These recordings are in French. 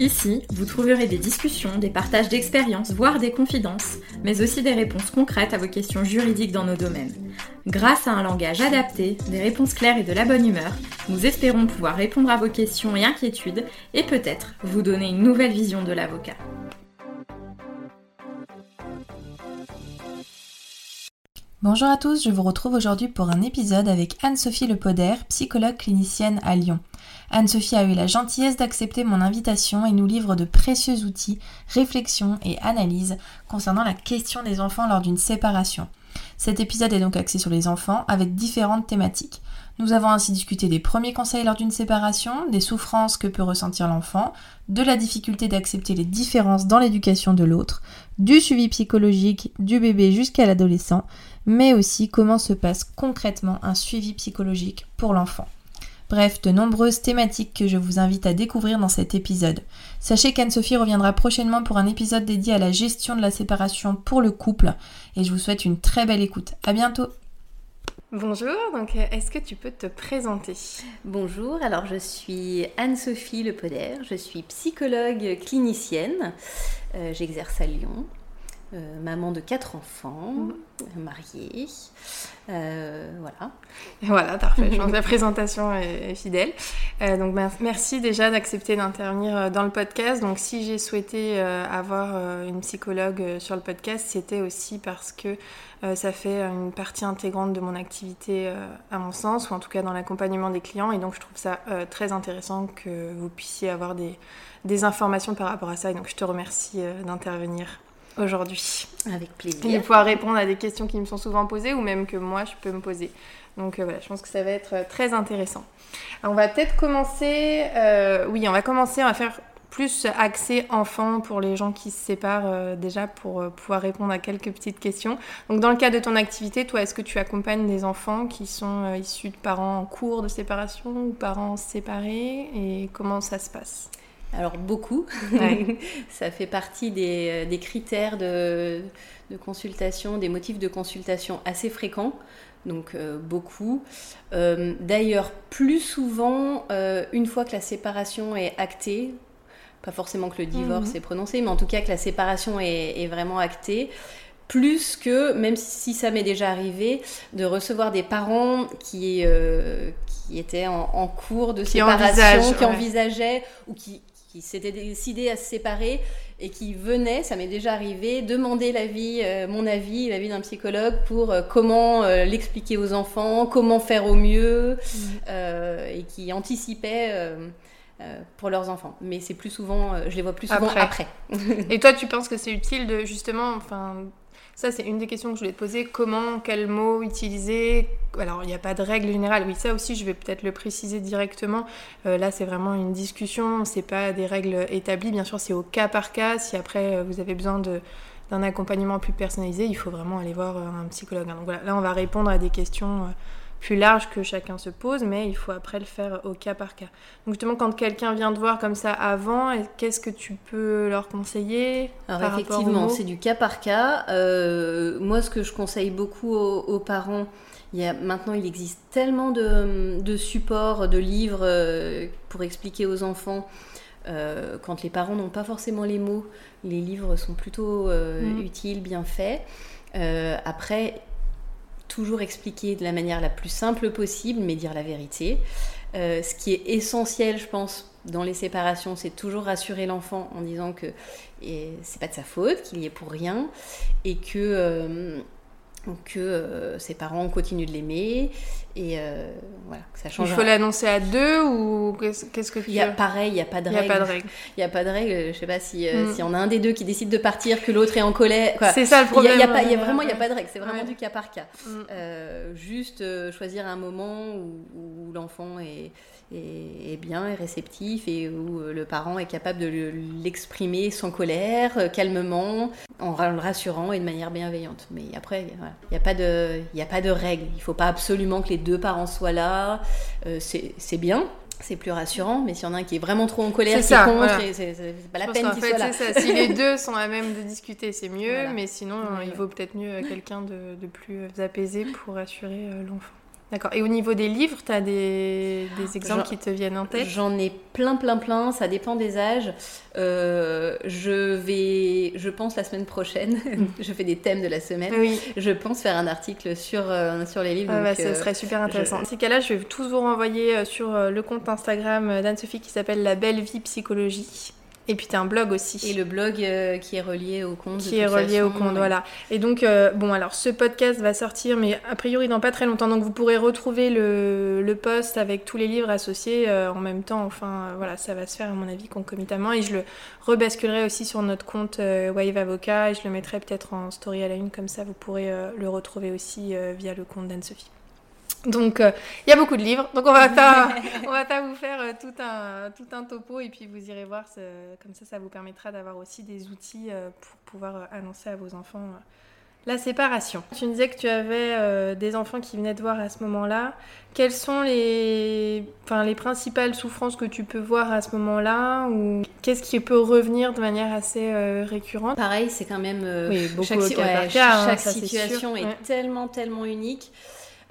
Ici, vous trouverez des discussions, des partages d'expériences, voire des confidences, mais aussi des réponses concrètes à vos questions juridiques dans nos domaines. Grâce à un langage adapté, des réponses claires et de la bonne humeur, nous espérons pouvoir répondre à vos questions et inquiétudes et peut-être vous donner une nouvelle vision de l'avocat. Bonjour à tous, je vous retrouve aujourd'hui pour un épisode avec Anne-Sophie Lepoder, psychologue clinicienne à Lyon. Anne-Sophie a eu la gentillesse d'accepter mon invitation et nous livre de précieux outils, réflexions et analyses concernant la question des enfants lors d'une séparation. Cet épisode est donc axé sur les enfants avec différentes thématiques. Nous avons ainsi discuté des premiers conseils lors d'une séparation, des souffrances que peut ressentir l'enfant, de la difficulté d'accepter les différences dans l'éducation de l'autre, du suivi psychologique du bébé jusqu'à l'adolescent, mais aussi comment se passe concrètement un suivi psychologique pour l'enfant. Bref, de nombreuses thématiques que je vous invite à découvrir dans cet épisode. Sachez qu'Anne-Sophie reviendra prochainement pour un épisode dédié à la gestion de la séparation pour le couple et je vous souhaite une très belle écoute. À bientôt! Bonjour, donc est-ce que tu peux te présenter? Bonjour, alors je suis Anne-Sophie Lepoder, je suis psychologue clinicienne, euh, j'exerce à Lyon, euh, maman de quatre enfants, mhm. mariée, voilà. Voilà, parfait, je pense que la présentation est, fidèle. donc merci déjà d'accepter d'intervenir dans le podcast. Donc si j'ai souhaité avoir une psychologue sur le podcast, c'était aussi parce que euh, ça fait une partie intégrante de mon activité euh, à mon sens, ou en tout cas dans l'accompagnement des clients. Et donc je trouve ça euh, très intéressant que vous puissiez avoir des, des, informations par rapport à ça. Et donc je te remercie d'intervenir aujourd'hui. Avec plaisir. Et pouvoir répondre à des questions qui me sont souvent posées ou même que moi je peux me poser. Donc voilà, je pense que ça va être très intéressant. Alors, on va peut-être commencer, oui, on va commencer, on va faire plus axé enfant pour les gens qui se séparent euh, déjà pour euh, pouvoir répondre à quelques petites questions. Donc dans le cas de ton activité, toi, est-ce que tu accompagnes des enfants qui sont euh, issus de parents en cours de séparation ou parents séparés et comment ça se passe? Alors beaucoup, ça fait partie des, critères de, consultation, des motifs de consultation assez fréquents, donc beaucoup. D'ailleurs, plus souvent, une fois que la séparation est actée, pas forcément que le divorce mhm. est prononcé, mais en tout cas que la séparation est, vraiment actée plus que, même si ça m'est déjà arrivé, de recevoir des parents qui, euh, qui étaient en, cours de séparation, qui envisageaient ou qui, qui s'étaient décidés à se séparer et qui venaient, ça m'est déjà arrivé, demander l'avis, euh, mon avis, l'avis d'un psychologue pour euh, comment l'expliquer aux enfants, comment faire au mieux, mhm. et qui anticipaient euh, pour leurs enfants. Mais c'est plus souvent, euh, je les vois plus souvent après. Et toi, tu penses que c'est utile de justement, enfin, ça c'est une des questions que je voulais te poser, comment, quel mot utiliser? Alors, il n'y a pas de règle générale, oui, ça aussi, je vais peut-être le préciser directement. Euh, là, c'est vraiment une discussion, c'est pas des règles établies, bien sûr, c'est au cas par cas. Si après, vous avez besoin de d'un accompagnement plus personnalisé, il faut vraiment aller voir un psychologue. Donc voilà, là on va répondre à des questions plus large que chacun se pose, mais il faut après le faire au cas par cas. Donc justement, quand quelqu'un vient te voir comme ça avant, qu'est-ce que tu peux leur conseiller Alors effectivement, c'est du cas par cas. Euh, moi, ce que je conseille beaucoup aux, parents, il y a, maintenant, il existe tellement de, supports, de livres euh, pour expliquer aux enfants. Euh, quand les parents n'ont pas forcément les mots, les livres sont plutôt mm. utiles, bien faits. après, toujours expliquer de la manière la plus simple possible, mais dire la vérité. Euh, ce qui est essentiel, je pense, dans les séparations, c'est toujours rassurer l'enfant en disant que c'est pas de sa faute, qu'il y est pour rien, et que euh, euh, ses parents continuent de l'aimer et euh, voilà ça change. Il faut l'annoncer à deux ou qu'est-ce que tu y a pareil, il y a pas de règle. Il y a pas de règle. Il y a pas de règle. Je sais pas si euh, mm. si on a un des deux qui décide de partir, que l'autre est en colère. C'est ça le problème. Il y a, pas, y a vraiment il y a pas de règle. C'est vraiment du cas par cas. Mm. juste choisir un moment où, où l'enfant est est, bien, est réceptif et où euh, le parent est capable de l'exprimer sans colère, euh, calmement, en le rassurant et de manière bienveillante. Mais après, il n'y a, pas de, a pas de règle. Il ne faut pas absolument que les deux parents soient là. Euh, c'est bien. c'est plus rassurant, mais s'il y en a un qui est vraiment trop en colère, qui est contre, c'est pas la peine qu'il soit là. Ça. Si les deux sont à même de discuter, c'est mieux, mais sinon, il vaut peut-être mieux quelqu'un de, de, plus apaisé pour assurer l'enfant. D'accord. Et au niveau des livres, tu as des, exemples qui te viennent en tête? J'en ai plein, plein, plein. Ça dépend des âges. Euh, je vais, je pense la semaine prochaine, je fais des thèmes de la semaine. Oui. Je pense faire un article sur, euh, sur les livres. Ah bah, ça serait super intéressant. Dans ces cas-là, je vais tous vous renvoyer euh, sur le compte Instagram d'Anne-Sophie qui s'appelle La Belle Vie Psychologie. Et puis tu as un blog aussi. Et le blog euh, qui est relié au compte. Qui est relié au compte, voilà. Et donc, euh, bon, alors ce podcast va sortir, mais a priori dans pas très longtemps. Donc vous pourrez retrouver le, le post avec tous les livres associés euh, en même temps. Enfin, voilà, ça va se faire à mon avis concomitamment. Et je le rebasculerai aussi sur notre compte Wave Avocat et je le mettrai peut-être en story à la une, comme ça vous pourrez le retrouver aussi via le compte d'Anne-Sophie. Donc, euh, il y a beaucoup de livres. Donc, on va pas, vous faire euh, tout un, tout un topo et puis vous irez voir. Comme ça, ça vous permettra d'avoir aussi des outils euh, pour pouvoir annoncer à vos enfants la séparation. Tu me disais que tu avais des enfants qui venaient te voir à ce moment-là. Quelles sont les, enfin, les principales souffrances que tu peux voir à ce moment-là ou qu'est-ce qui peut revenir de manière assez récurrente? Pareil, c'est quand même oui, beaucoup chaque, cas hein, chaque situation est, tellement tellement unique.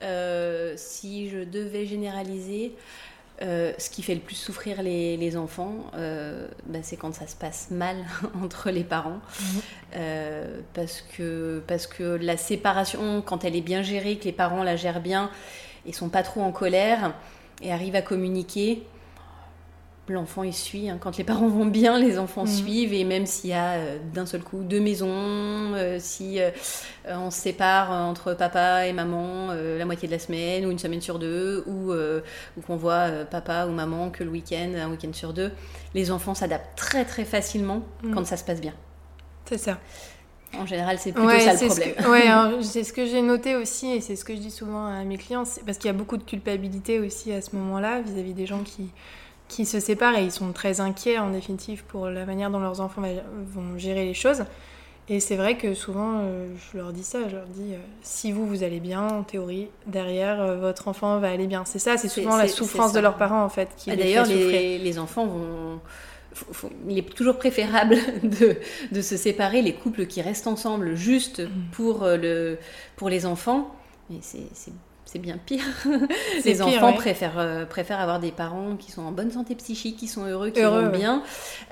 Euh, si je devais généraliser, euh, ce qui fait le plus souffrir les, enfants, euh, bah, c'est quand ça se passe mal entre les parents. Mhm. parce, que, parce que la séparation, quand elle est bien gérée, que les parents la gèrent bien et sont pas trop en colère et arrivent à communiquer, l'enfant il suit. Hein. Quand les parents vont bien, les enfants mm. suivent. Et même s'il y a euh, d'un seul coup deux maisons, euh, si euh, on se sépare entre papa et maman la moitié de la semaine ou une semaine sur deux, ou, ou qu'on voit papa ou maman que le week-end, un week-end sur deux, les enfants s'adaptent très très facilement mm. quand ça se passe bien. C'est ça. En général, c'est plutôt ça le problème. Ce c'est ce que j'ai noté aussi, et c'est ce que je dis souvent à mes clients, parce qu'il y a beaucoup de culpabilité aussi à ce moment-là vis-à-vis des gens qui, qui se séparent et ils sont très inquiets en définitive pour la manière dont leurs enfants vont gérer les choses. Et c'est vrai que souvent, euh, je leur dis ça, je leur dis, euh, si vous, vous allez bien, en théorie, derrière, euh, votre enfant va aller bien. C'est ça, c'est souvent la souffrance de leurs parents, en fait, qui ah, D'ailleurs, les, les, enfants vont... il est toujours préférable de, de, se séparer, les couples qui restent ensemble juste mm. pour, le, pour les enfants. Mais c'est c'est bien pire. les enfants préfèrent, euh, préfèrent avoir des parents qui sont en bonne santé psychique, qui sont heureux, qui vont bien,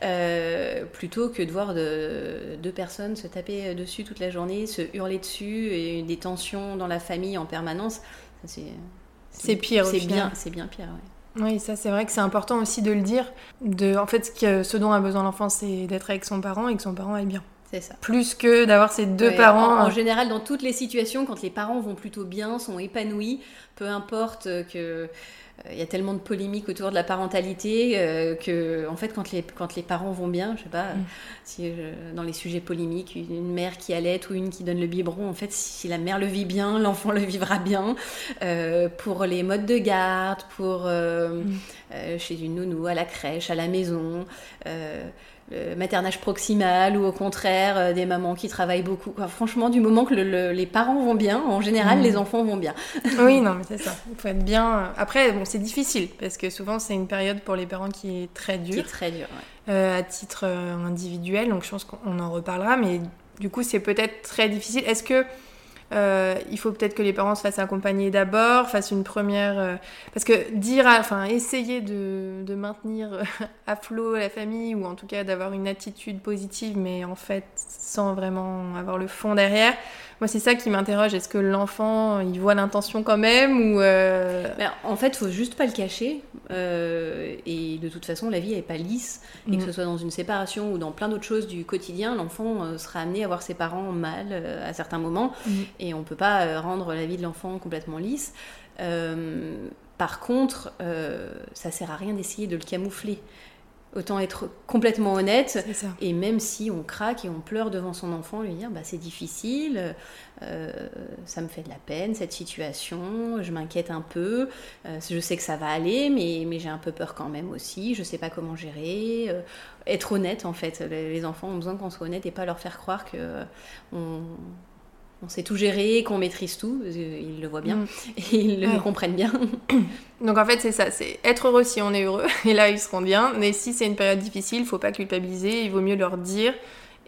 euh, plutôt que de voir deux personnes se taper dessus toute la journée, se hurler dessus, et des tensions dans la famille en permanence. C'est pire. C'est bien, c'est bien pire. Oui, ça c'est vrai que c'est important aussi de le dire. De, en fait, ce, ce dont a besoin l'enfant, c'est d'être avec son parent et que son parent aille bien. Ça. Plus que d'avoir ces deux parents. En, général, dans toutes les situations, quand les parents vont plutôt bien, sont épanouis, peu importe que il euh, y a tellement de polémiques autour de la parentalité euh, que, en fait, quand les, quand les parents vont bien, je sais pas, mm. si dans les sujets polémiques, une mère qui allait ou une qui donne le biberon, en fait, si la mère le vit bien, l'enfant le vivra bien. Euh, pour les modes de garde, pour mm. chez une nounou, à la crèche, à la maison maternage proximal ou au contraire euh, des mamans qui travaillent beaucoup. franchement, du moment que les parents vont bien, en général, mmh. les enfants vont bien. oui, non, mais c'est ça. Il faut être bien. Après, bon, c'est difficile parce que souvent, c'est une période pour les parents qui est très dure. Qui est très dure, euh, à titre euh, individuel. Donc, je pense qu'on en reparlera. Mais du coup, c'est peut-être très difficile. Est-ce que euh, il faut peut-être que les parents se fassent accompagner d'abord, fassent une première... Euh, parce que dire, enfin, essayer de, de, maintenir à flot la famille, ou en tout cas d'avoir une attitude positive, mais en fait sans vraiment avoir le fond derrière, moi, c'est ça qui m'interroge. Est-ce que l'enfant, il voit l'intention quand même ou euh, ben, En fait, il faut juste pas le cacher. Euh, et de toute façon, la vie n'est pas lisse. Et que mm. ce soit dans une séparation ou dans plein d'autres choses du quotidien, l'enfant euh, sera amené à voir ses parents mal à certains moments. Mm. Et on ne peut pas rendre la vie de l'enfant complètement lisse. par contre, ça sert à rien d'essayer de le camoufler. Autant être complètement honnête. Et même si on craque et on pleure devant son enfant, lui dire bah, c'est difficile, euh, ça me fait de la peine cette situation, je m'inquiète un peu, euh, je sais que ça va aller, mais, mais j'ai un peu peur quand même aussi, je sais pas comment gérer. Euh, être honnête en fait. Les enfants ont besoin qu'on soit honnête et pas leur faire croire que on on sait tout gérer, qu'on maîtrise tout. Ils le voient bien mm. et ils le comprennent bien. Donc en fait, c'est ça, c'est être heureux si on est heureux, et là ils seront bien. Mais si c'est une période difficile, il faut pas culpabiliser, il vaut mieux leur dire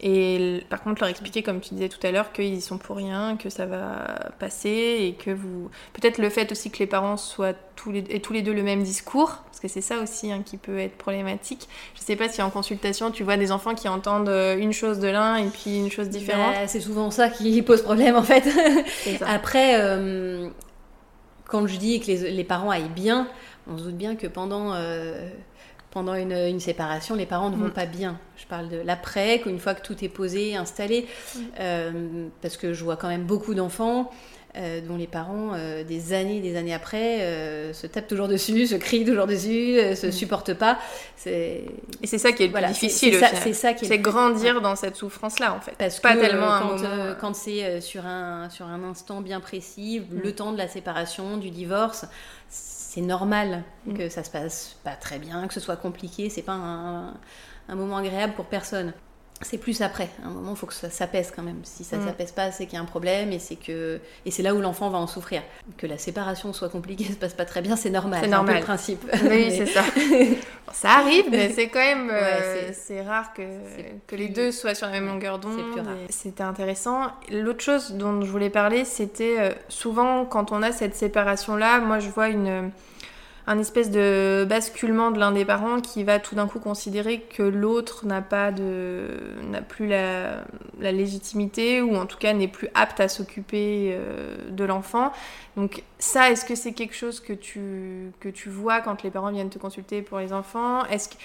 et par contre, leur expliquer, comme tu disais tout à l'heure, qu'ils sont pour rien, que ça va passer et que vous. Peut-être le fait aussi que les parents soient tous les, et tous les deux le même discours, parce que c'est ça aussi hein, qui peut être problématique. Je sais pas si en consultation, tu vois des enfants qui entendent euh, une chose de l'un et puis une chose différente. Bah, c'est souvent ça qui pose problème en fait. Après, euh, quand je dis que les, les, parents aillent bien, on se doute bien que pendant. Euh, pendant une, séparation, les parents ne vont mm. pas bien. Je parle de l'après, qu'une fois que tout est posé, installé, mm. euh, parce que je vois quand même beaucoup d'enfants euh, dont les parents, euh, des années, des années après, se tapent toujours dessus, se crient toujours dessus, se mm. supportent pas. Et c'est ça qui est le plus difficile. C'est ça, qui est. C'est grandir dans cette souffrance-là, en fait. Parce pas tellement quand, quand c'est sur un sur un instant bien précis, le temps de la séparation, du divorce c'est normal mm. que ça se passe pas très bien, que ce soit compliqué, c'est pas un, moment agréable pour personne. C'est plus après. À un moment, il faut que ça s'apaise quand même. Si ça ne mm. s'apaise pas, c'est qu'il y a un problème et c'est que et c'est là où l'enfant va en souffrir. Que la séparation soit compliquée, se passe pas très bien, c'est normal. C'est normal. le principe. Oui, c'est ça. ça arrive, mais c'est quand même euh, c'est rare que, que les deux soient sur la même longueur d'onde. C'est plus rare. C'était intéressant. L'autre chose dont je voulais parler, c'était euh, souvent quand on a cette séparation là, moi je vois une un espèce de basculement de l'un des parents qui va tout d'un coup considérer que l'autre n'a pas de n'a plus la, légitimité ou en tout cas n'est plus apte à s'occuper euh, de l'enfant. Donc ça, est-ce que c'est quelque chose que tu que tu vois quand les parents viennent te consulter pour les enfants? Est-ce que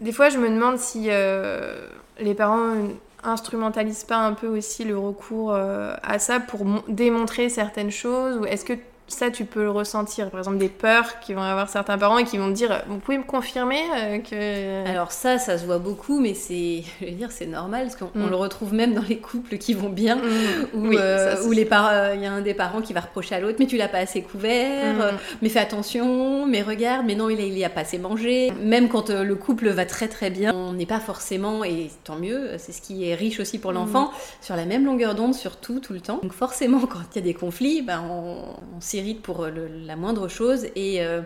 des fois je me demande si euh, les parents instrumentalisent pas un peu aussi le recours euh, à ça pour démontrer certaines choses ou est-ce que ça, tu peux le ressentir. Par exemple, des peurs qui vont avoir certains parents et qui vont te dire Vous pouvez me confirmer euh, que. Alors, ça, ça se voit beaucoup, mais c'est, je veux dire, c'est normal parce qu'on mm. le retrouve même dans les couples qui vont bien, mm. où, euh, les parents, il y a un des parents qui va reprocher à l'autre Mais tu l'as pas assez couvert, mm. mais fais attention, mais regarde, mais non, il, il y a pas assez mangé. Même quand euh, le couple va très très bien, on n'est pas forcément, et tant mieux, c'est ce qui est riche aussi pour l'enfant, sur la même longueur d'onde, sur tout, tout le temps. Donc, forcément, quand il y a des conflits, ben, on, on s'y pour euh, la moindre chose et, euh,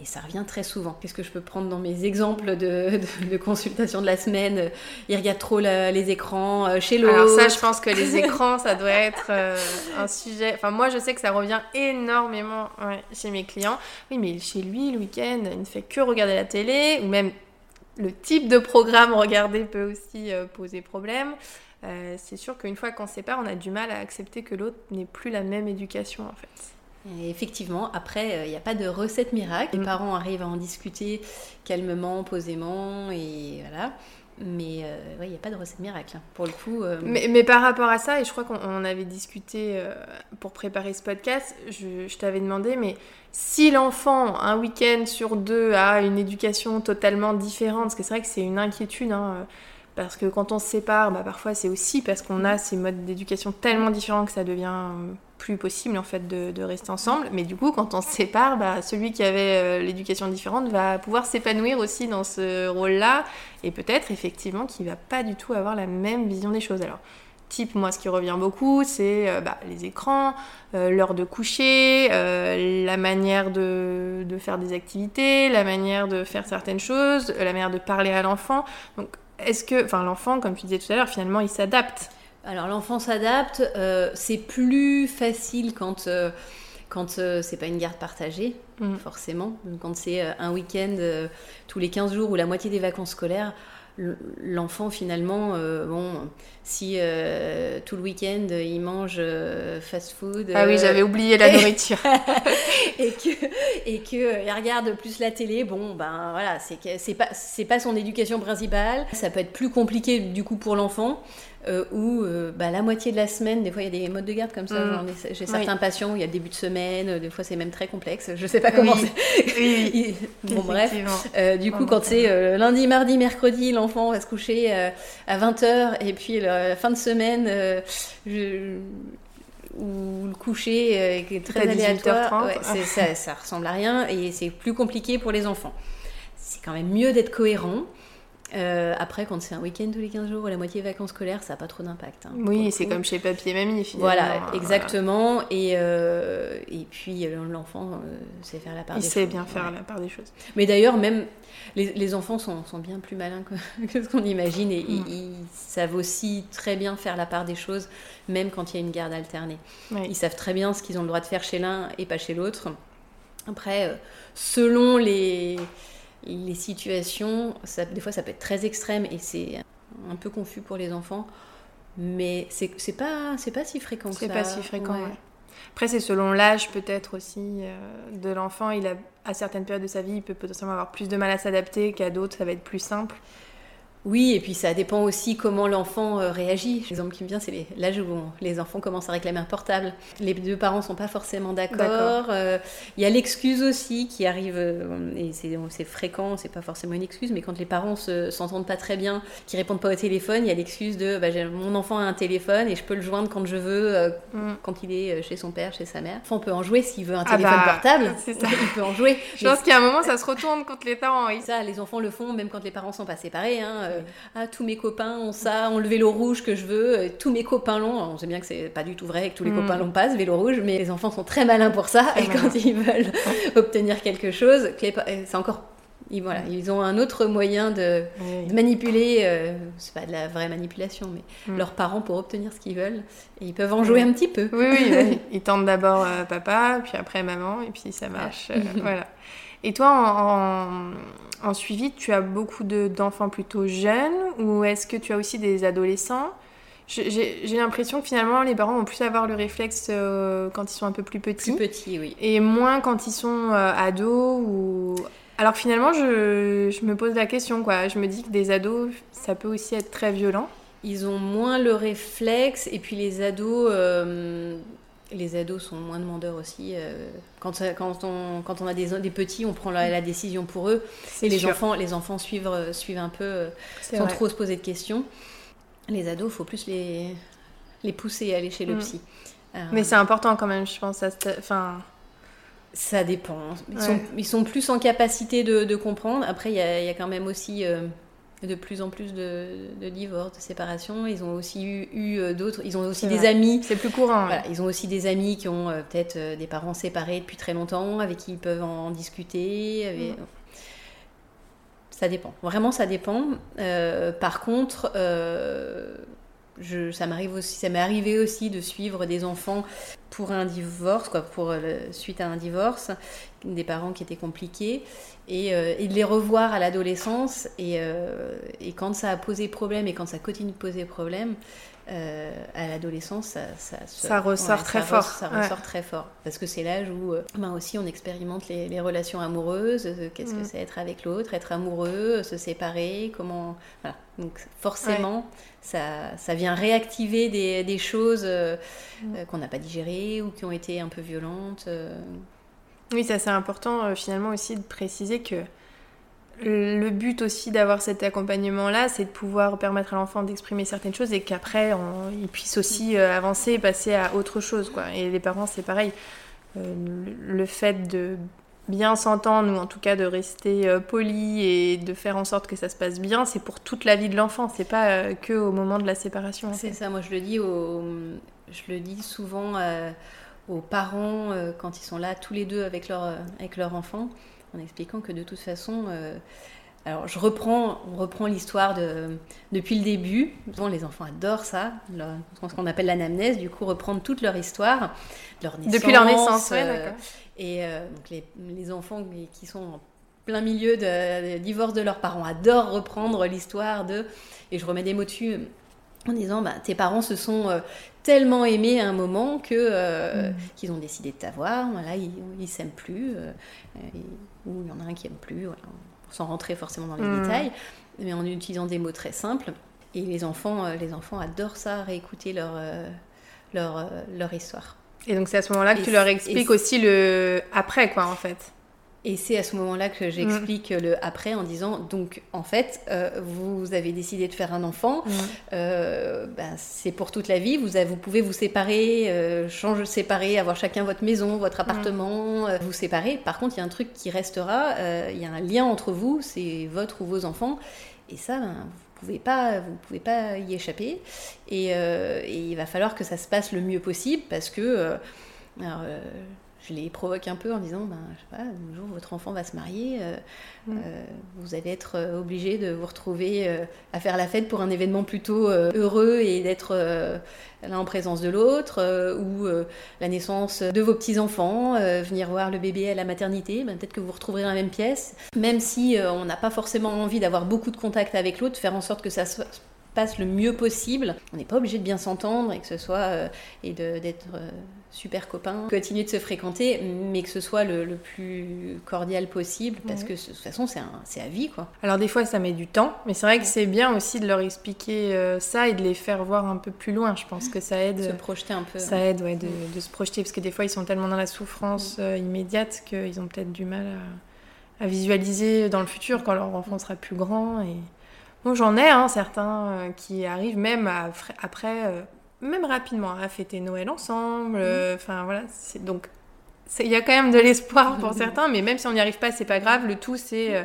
et ça revient très souvent. Qu'est-ce que je peux prendre dans mes exemples de, de, consultation de la semaine? Il regarde trop les écrans euh, chez l'autre. Alors ça, je pense que les écrans, ça doit être un sujet... Enfin, moi, je sais que ça revient énormément chez mes clients. Oui, mais chez lui, le week-end, il ne fait que regarder la télé, ou même le type de programme regardé peut aussi poser problème. c'est sûr qu'une fois qu'on se sépare, on a du mal à accepter que l'autre n'ait plus la même éducation en fait effectivement, après, il n'y a pas de recette miracle. Les mm. parents arrivent à en discuter calmement, posément, et voilà. Mais euh, il n'y a pas de recette miracle. Hein. Pour le coup. Euh, mais, par rapport à ça, et je crois qu'on avait discuté euh, pour préparer ce podcast, je, t'avais demandé, mais si l'enfant, un week-end sur deux, a une éducation totalement différente, parce que c'est vrai que c'est une inquiétude, hein, parce que quand on se sépare, bah, parfois c'est aussi parce qu'on a ces modes d'éducation tellement différents que ça devient plus possible en fait de, rester ensemble. Mais du coup, quand on se sépare, bah, celui qui avait euh, l'éducation différente va pouvoir s'épanouir aussi dans ce rôle-là et peut-être effectivement qu'il va pas du tout avoir la même vision des choses. Alors, type, moi, ce qui revient beaucoup, c'est euh, bah, les écrans, euh, l'heure de coucher, la manière de, de, faire des activités, la manière de faire certaines choses, la manière de parler à l'enfant. Donc, est-ce que, enfin, l'enfant, comme tu disais tout à l'heure, finalement, il s'adapte alors l'enfant s'adapte, euh, c'est plus facile quand, euh, quand euh, c'est pas une garde partagée, mm. forcément. Quand c'est un week-end tous les 15 jours ou la moitié des vacances scolaires, l'enfant finalement, bon, si tout le week-end il mange fast-food. Ah oui, j'avais oublié la nourriture. et que et que il regarde plus la télé, bon ben voilà, c'est pas c'est pas son éducation principale. Ça peut être plus compliqué du coup pour l'enfant. Euh, où euh, bah, la moitié de la semaine, des fois il y a des modes de garde comme ça. Mm. J'ai certains patients où il y a début de semaine, euh, des fois c'est même très complexe. Je sais pas comment c'est. bon, bref. du coup, quand c'est lundi, mardi, mercredi, l'enfant va se coucher à 20h et puis la fin de semaine, je ou le coucher est très aléatoire, ouais, ça, ça ressemble à rien et c'est plus compliqué pour les enfants. C'est quand même mieux d'être cohérent après, quand c'est un week-end tous les 15 jours ou la moitié vacances scolaires, ça n'a pas trop d'impact. Hein, oui, c'est comme chez papy et mamie, finalement. Voilà, exactement. Et, euh, et puis, l'enfant euh, sait faire la part des choses. Il sait bien faire la part des choses. Mais d'ailleurs, même les, les enfants sont, sont, bien plus malins que, ce qu'on imagine et mm. ils, savent aussi très bien faire la part des choses, même quand il y a une garde alternée. Ils savent très bien ce qu'ils ont le droit de faire chez l'un et pas chez l'autre. Après, selon les les situations, ça, des fois ça peut être très extrême et c'est un peu confus pour les enfants, mais c'est pas, pas si fréquent que ça. C'est pas si fréquent, Après, c'est selon l'âge peut-être aussi euh, de l'enfant. Il a, à certaines périodes de sa vie, il peut potentiellement avoir plus de mal à s'adapter qu'à d'autres, ça va être plus simple. Oui, et puis ça dépend aussi comment l'enfant euh, réagit. L'exemple qui me vient, c'est l'âge où les enfants commencent à réclamer un portable. Les deux parents sont pas forcément d'accord. Euh, il y a l'excuse aussi qui arrive, euh, et c'est fréquent, c'est pas forcément une excuse, mais quand les parents s'entendent pas très bien, qui répondent pas au téléphone, il y a l'excuse de bah, mon enfant a un téléphone et je peux le joindre quand je veux, mm. quand il est chez son père, chez sa mère. L'enfant peut en jouer s'il veut un ah téléphone bah, portable. Ça. Il peut en jouer. Je pense qu'à un moment, ça se retourne contre les parents. Ça, les enfants le font même quand les parents sont pas séparés. Hein. Euh, ah tous mes copains ont ça, ont le vélo rouge que je veux, euh, tous mes copains l'ont. On sait bien que c'est pas du tout vrai que tous les mm. copains l'ont pas ce vélo rouge, mais les enfants sont très malins pour ça et quand ils veulent obtenir quelque chose, c'est encore ils, ils ont un autre moyen de, manipuler, euh, c'est pas de la vraie manipulation, mais mm. leurs parents pour obtenir ce qu'ils veulent. Et ils peuvent en jouer un petit peu. Oui, oui, ils tentent d'abord papa, puis après maman, et puis ça marche. voilà. Et toi, en, en suivi, tu as beaucoup d'enfants plutôt jeunes ou est-ce que tu as aussi des adolescents? J'ai l'impression que finalement, les parents vont plus avoir le réflexe euh, quand ils sont un peu plus petits. Plus petits, oui. Et moins quand ils sont euh, ados ou... Alors finalement, je, je, me pose la question, quoi. Je me dis que des ados, ça peut aussi être très violent. Ils ont moins le réflexe et puis les ados... Euh, les ados sont moins demandeurs aussi. Euh, quand, quand, on, quand on a des, des petits, on prend la, décision pour eux. Et les enfants, les enfants suivent, euh, suivent un peu euh, sans trop se poser de questions. Les ados, il faut plus les, les pousser à aller chez le mm. psy. Mais c'est important quand même, je pense. Enfin... Ça dépend. Ils, sont, ils, sont, plus en capacité de, de comprendre. Après, il y y a, quand même aussi de plus en plus de, divorces, de séparations. Ils ont aussi eu, euh, d'autres. Ils ont aussi des amis. C'est plus courant. ils ont aussi des amis qui ont euh, peut-être euh, des parents séparés depuis très longtemps, avec qui ils peuvent en, discuter. Mm. Ça dépend. Vraiment, ça dépend. par contre, ça aussi, m'est arrivé aussi de suivre des enfants pour un divorce, quoi, pour suite à un divorce, des parents qui étaient compliqués euh, et, de les revoir à l'adolescence. Et, euh, et, quand ça a posé problème et quand ça continue de poser problème, euh, à l'adolescence, ça, ça, ça, ressort très fort. ça ressort très fort. Parce que c'est l'âge où ben aussi on expérimente les, les relations amoureuses, qu'est-ce que mm. c'est être avec l'autre, être amoureux, se séparer, comment. Voilà. Donc forcément, ça, ça, vient réactiver des, des choses mm. qu'on n'a pas digérées ou qui ont été un peu violentes. Oui, ça c'est important euh, finalement aussi de préciser que le but aussi d'avoir cet accompagnement-là, c'est de pouvoir permettre à l'enfant d'exprimer certaines choses et qu'après, il puisse aussi euh, avancer et passer à autre chose. Quoi. Et les parents, c'est pareil. Euh, le fait de bien s'entendre, ou en tout cas de rester poli et de faire en sorte que ça se passe bien, c'est pour toute la vie de l'enfant, c'est pas que au moment de la séparation. C'est ça, moi je le dis, au... je le dis souvent aux parents euh, quand ils sont là tous les deux avec leur, euh, avec leur enfant, en expliquant que de toute façon, euh, alors je reprends, on reprend l'histoire de, depuis le début. les enfants adorent ça, ce qu'on appelle l'anamnèse, du coup reprendre toute leur histoire, leur naissance. Depuis leur naissance, d'accord. Et donc les, les, enfants qui sont en plein milieu de, de, divorce de leurs parents adorent reprendre l'histoire de, et je remets des mots dessus en disant bah, tes parents se sont euh, tellement aimés à un moment que euh, mm. qu'ils ont décidé de t'avoir voilà ils, ils s'aiment plus euh, ou il y en a un qui aime plus voilà, sans rentrer forcément dans les mm. détails mais en utilisant des mots très simples et les enfants les enfants adorent ça réécouter leur leur, leur histoire et donc c'est à ce moment-là que tu leur expliques aussi le après quoi en fait Et c'est à ce moment-là que j'explique le après en disant donc en fait euh, vous avez décidé de faire un enfant, euh, ben, c'est pour toute la vie. Vous, vous pouvez vous séparer, euh, changer, séparer, avoir chacun votre maison, votre appartement, vous séparer. Par contre, il y a un truc qui restera. Il y a un lien entre vous, c'est votre ou vos enfants. Et ça, ben, vous pouvez pas, vous pouvez pas y échapper. Et, et, il va falloir que ça se passe le mieux possible parce que alors, je les provoque un peu en disant, ben, je sais pas, un jour votre enfant va se marier, euh, mm. euh, vous allez être euh, obligé de vous retrouver à faire la fête pour un événement plutôt heureux et d'être là en présence de l'autre, ou la naissance de vos petits-enfants, venir voir le bébé à la maternité, ben, peut-être que vous vous retrouverez dans la même pièce, même si on n'a pas forcément envie d'avoir beaucoup de contact avec l'autre, faire en sorte que ça se passe le mieux possible. On n'est pas obligé de bien s'entendre et que ce soit et d'être super copains, continuer de se fréquenter, mais que ce soit le, plus cordial possible, parce que de toute façon, c'est à vie, quoi. Alors des fois, ça met du temps, mais c'est vrai que c'est bien aussi de leur expliquer euh, ça et de les faire voir un peu plus loin. Je pense que ça aide. Se projeter un peu. Ça aide, ouais, de, se projeter, parce que des fois, ils sont tellement dans la souffrance euh, immédiate qu'ils ont peut-être du mal à, visualiser dans le futur quand leur enfant sera plus grand. Et... Bon, j'en ai hein, certains euh, qui arrivent même après même rapidement, à fêter Noël ensemble. Euh, enfin voilà, donc il y a quand même de l'espoir pour certains, mais même si on n'y arrive pas, c'est pas grave. Le tout, c'est euh,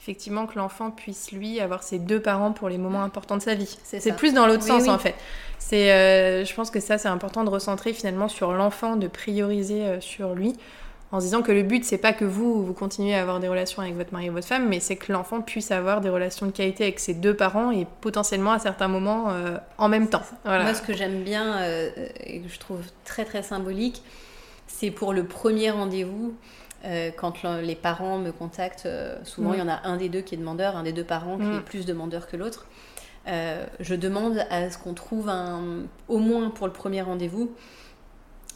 effectivement que l'enfant puisse lui avoir ses deux parents pour les moments importants de sa vie. C'est plus dans l'autre sens en fait. C'est, euh, je pense que ça, c'est important de recentrer finalement sur l'enfant, de prioriser sur lui en se disant que le but c'est pas que vous vous continuez à avoir des relations avec votre mari et votre femme, mais c'est que l'enfant puisse avoir des relations de qualité avec ses deux parents et potentiellement à certains moments euh, en même temps. Moi, ce que j'aime bien euh, et que je trouve très très symbolique, c'est pour le premier rendez-vous. Euh, quand les parents me contactent, souvent il y en a un des deux qui est demandeur, un des deux parents qui mm. est plus demandeur que l'autre. je demande à ce qu'on trouve un, au moins pour le premier rendez-vous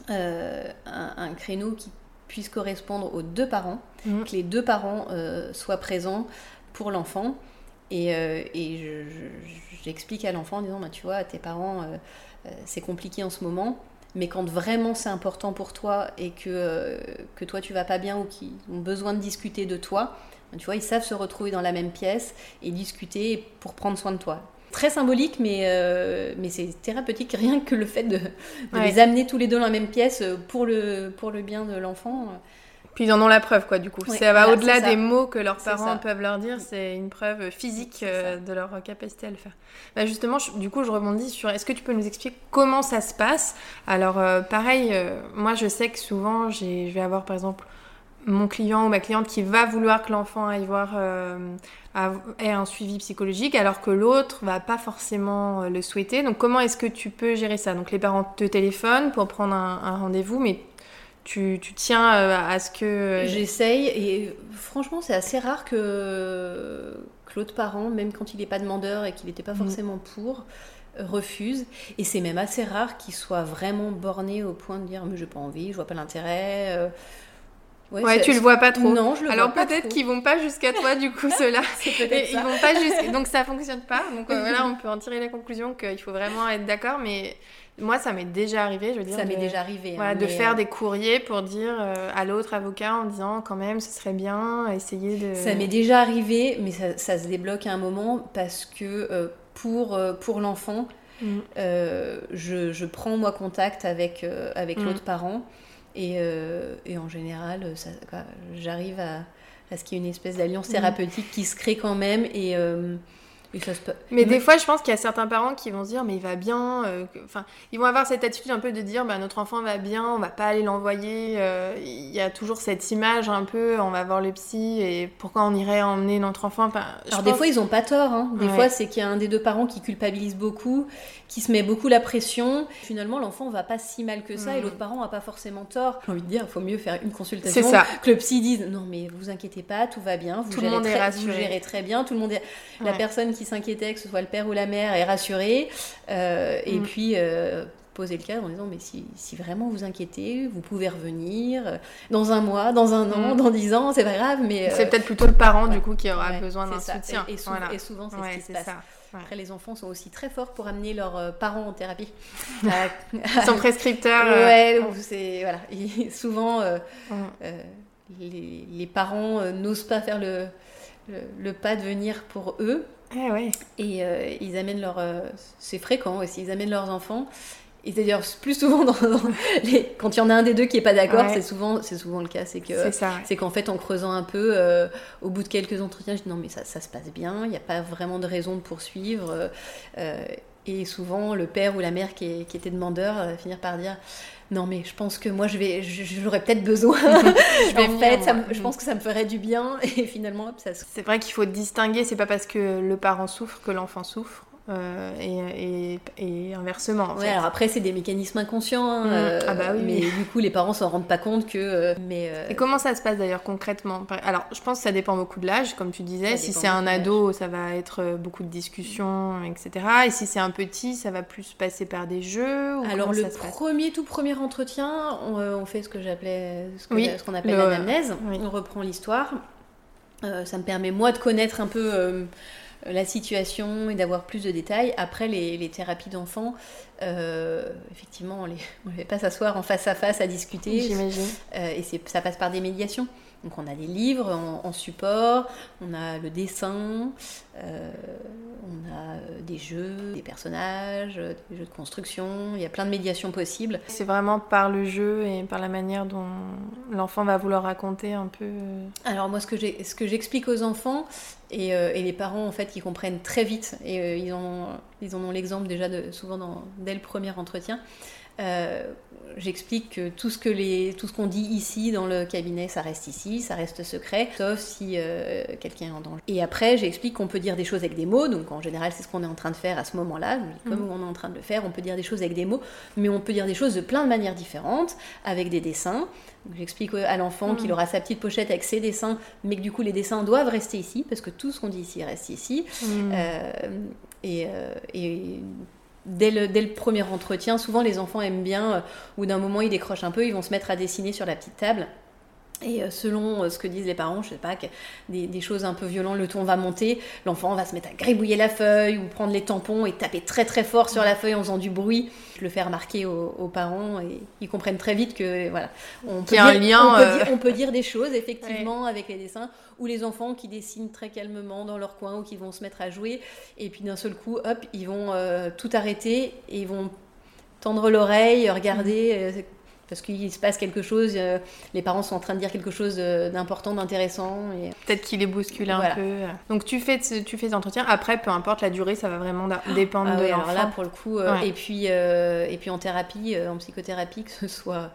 un, un, créneau qui puisse correspondre aux deux parents, mm. que les deux parents euh, soient présents pour l'enfant. Et, euh, et j'explique à l'enfant en disant, bah, tu vois, tes parents, euh, c'est compliqué en ce moment, mais quand vraiment c'est important pour toi et que, que toi tu vas pas bien ou qu'ils ont besoin de discuter de toi, bah, tu vois, ils savent se retrouver dans la même pièce et discuter pour prendre soin de toi très symbolique, mais, euh, mais c'est thérapeutique, rien que le fait de, les amener tous les deux dans la même pièce euh, pour le, pour le bien de l'enfant. Puis ils en ont la preuve, quoi, du coup. ça va au-delà des mots que leurs parents peuvent leur dire, c'est une preuve physique euh, de leur capacité à le faire. Bah justement, du coup, je rebondis sur est-ce que tu peux nous expliquer comment ça se passe? Alors, pareil, moi, je sais que souvent, je vais avoir, par exemple, mon client ou ma cliente qui va vouloir que l'enfant aille voir euh, ait un suivi psychologique alors que l'autre va pas forcément euh, le souhaiter. Donc comment est-ce que tu peux gérer ça? Donc les parents te téléphonent pour prendre un, rendez-vous, mais tu, tu tiens euh, à ce que... J'essaye et franchement c'est assez rare que, que l'autre parent, même quand il n'est pas demandeur et qu'il n'était pas mm. forcément pour, refuse. Et c'est même assez rare qu'il soit vraiment borné au point de dire mais j'ai pas envie, je vois pas l'intérêt. Ouais, tu le vois pas trop. Non, je le Alors peut-être qu'ils vont pas jusqu'à toi du coup ceux-là. Ils vont pas jusqu'à donc ça fonctionne pas. Donc euh, voilà, on peut en tirer la conclusion qu'il faut vraiment être d'accord mais moi, ça m'est déjà arrivé, je veux dire. Ça m'est déjà arrivé. Voilà, hein, de faire euh, des courriers pour dire euh, à l'autre avocat en disant quand même, ce serait bien, essayer de. Ça m'est déjà arrivé, mais ça, ça, se débloque à un moment parce que pour, pour l'enfant, mm. je, je, prends moi contact avec, avec mm. l'autre parent et, euh, et en général, j'arrive à, à, ce qu'il y ait une espèce d'alliance mhm. thérapeutique qui se crée quand même. Et, mais des fois, je pense qu'il y a certains parents qui vont se dire, mais il va bien. Euh, enfin, ils vont avoir cette attitude un peu de dire, bah, notre enfant va bien, on va pas aller l'envoyer. Euh, il y a toujours cette image un peu, on va voir le psy et pourquoi on irait emmener notre enfant. Alors des fois, ils ont pas tort. Hein. Des fois, c'est qu'il y a un des deux parents qui culpabilise beaucoup, qui se met beaucoup la pression. Finalement, l'enfant va pas si mal que ça et l'autre parent a pas forcément tort. J'ai envie de dire, il faut mieux faire une consultation. C'est ça. Que le psy dise, non mais vous inquiétez pas, tout va bien, vous, tout gérez, le monde très, vous gérez très bien, tout le monde est... La personne qui s'inquiétait, que ce soit le père ou la mère, est rassurée. Euh, et mm. puis, euh, poser le cadre en disant mais si, si, vraiment vous inquiétez, vous pouvez revenir euh, dans un mois, dans un an, mm. dans dix ans, c'est pas grave. mais C'est peut-être plutôt le parent du coup qui aura besoin d'un soutien. Et, et, souvent c'est ce qui se passe. Ça. Après, les enfants sont aussi très forts pour amener leurs parents en thérapie. Ils sont prescripteurs. Ouais, c'est voilà. souvent, les, parents n'osent pas faire le, le, pas de venir pour eux. Eh et ils amènent leur. c'est fréquent aussi, ils amènent leurs enfants. Et d'ailleurs, plus souvent, dans, les... quand il y en a un des deux qui est pas d'accord, c'est souvent, souvent le cas. C'est que, c'est qu'en fait, en creusant un peu, euh, au bout de quelques entretiens, je dis non, mais ça, ça se passe bien. Il n'y a pas vraiment de raison de poursuivre. Euh, et souvent, le père ou la mère qui, était demandeur va finir par dire non mais je pense que moi je vais j'aurais peut-être besoin. Je en fait je pense que ça me ferait du bien et finalement ça c'est vrai qu'il faut distinguer c'est pas parce que le parent souffre que l'enfant souffre euh, et, et, inversement. ouais, alors après, c'est des mécanismes inconscients. Hein, mm. euh, ah bah oui. Mais du coup, les parents s'en rendent pas compte que. Euh, mais, Et comment ça se passe d'ailleurs concrètement? Alors, je pense que ça dépend beaucoup de l'âge, comme tu disais. si c'est un ado, ça va être beaucoup de discussions, etc. Et si c'est un petit, ça va plus passer par des jeux Alors, le premier, tout premier entretien, on, fait ce que j'appelais. Ce qu'on appelle l'anamnèse. On reprend l'histoire. ça me permet, moi, de connaître un peu la situation et d'avoir plus de détails. Après, les, thérapies d'enfants, euh, effectivement, on ne va pas s'asseoir en face à face à discuter. J'imagine. Euh, et ça passe par des médiations. Donc on a des livres en, support, on a le dessin, euh, on a euh, des jeux, des personnages, des jeux de construction, il y a plein de médiations possibles. C'est vraiment par le jeu et par la manière dont l'enfant va vouloir raconter un peu. Euh, Alors moi ce que j'explique aux enfants et, et, les parents en fait ils comprennent très vite et ils, en ont l'exemple déjà de, souvent dans, dès le premier entretien. Euh, j'explique que tout ce que les, tout ce qu'on dit ici dans le cabinet, ça reste ici, ça reste secret, sauf si euh, quelqu'un est en danger. Et après, j'explique qu'on peut dire des choses avec des mots, donc en général, c'est ce qu'on est en train de faire à ce moment-là. Comme mhm. on est en train de le faire, on peut dire des choses avec des mots, mais on peut dire des choses de plein de manières différentes, avec des dessins. J'explique à l'enfant qu'il mhm. aura sa petite pochette avec ses dessins, mais que du coup les dessins doivent rester ici, parce que tout ce qu'on dit ici reste ici. Euh, et, et Dès le, premier entretien, souvent les enfants aiment bien, euh, ou d'un moment ils décrochent un peu, ils vont se mettre à dessiner sur la petite table. Et euh, selon euh, ce que disent les parents, je sais pas, des, des choses un peu violentes, le ton va monter, l'enfant va se mettre à gribouiller la feuille ou prendre les tampons et taper très très fort sur la feuille en faisant du bruit. Je le fais remarquer aux, parents et ils comprennent très vite que voilà, on peut, dire, un lien, on, peut dire, on peut, dire, des choses effectivement avec les dessins ou les enfants qui dessinent très calmement dans leur coin ou qui vont se mettre à jouer. Et puis d'un seul coup, hop, ils vont euh, tout arrêter et ils vont tendre l'oreille, regarder parce qu'il se passe quelque chose, euh, les parents sont en train de dire quelque chose d'important, d'intéressant. Et... Peut-être qu'il est bousculé un peu. Donc tu fais, tu fais des entretiens. Après, peu importe la durée, ça va vraiment dépendre ah de l'enfant. Alors là, pour le coup, euh, et, puis, euh, et puis en thérapie, en psychothérapie, que ce soit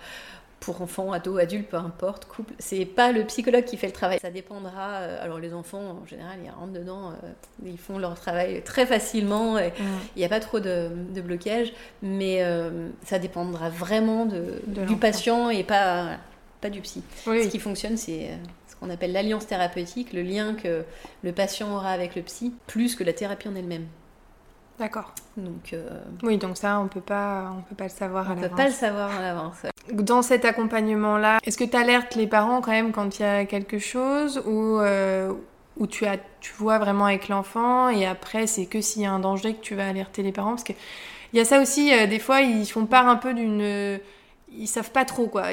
pour enfants, ados, adultes, peu importe, couple. C'est pas le psychologue qui fait le travail. Ça dépendra. Euh, alors les enfants, en général, ils rentrent dedans, euh, ils font leur travail très facilement. Il n'y a pas trop de, blocage, mais euh, ça dépendra vraiment de, du patient et pas pas du psy. Ce qui fonctionne, c'est ce qu'on appelle l'alliance thérapeutique, le lien que le patient aura avec le psy, plus que la thérapie en elle-même. D'accord. Donc oui, donc ça, on peut pas, on peut pas le savoir à l'avance. On peut pas le savoir à l'avance. Dans cet accompagnement-là, est-ce que tu alertes les parents quand même quand il y a quelque chose ou euh, tu, vois vraiment avec l'enfant et après c'est que s'il y a un danger que tu vas alerter les parents? Parce qu'il y a ça aussi, euh, des fois ils font part un peu d'une... ils savent pas trop quoi.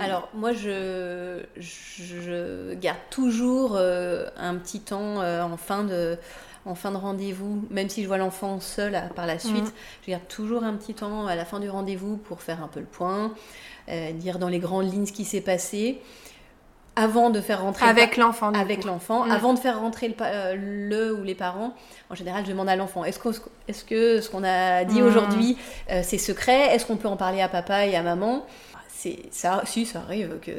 Alors moi je, je garde toujours euh, un petit temps en fin de en fin de rendez-vous, même si je vois l'enfant seul par la suite, mhm. je garde toujours un petit temps à la fin du rendez-vous pour faire un peu le point, euh, dire dans les grandes lignes ce qui s'est passé avant de faire rentrer avec l'enfant avec l'enfant mhm. avant de faire rentrer le, euh, le, ou les parents en général je demande à l'enfant est-ce que, est que ce qu'on a dit mhm. aujourd'hui euh, c'est secret? Est-ce qu'on peut en parler à papa et à maman? Ça si ça arrive que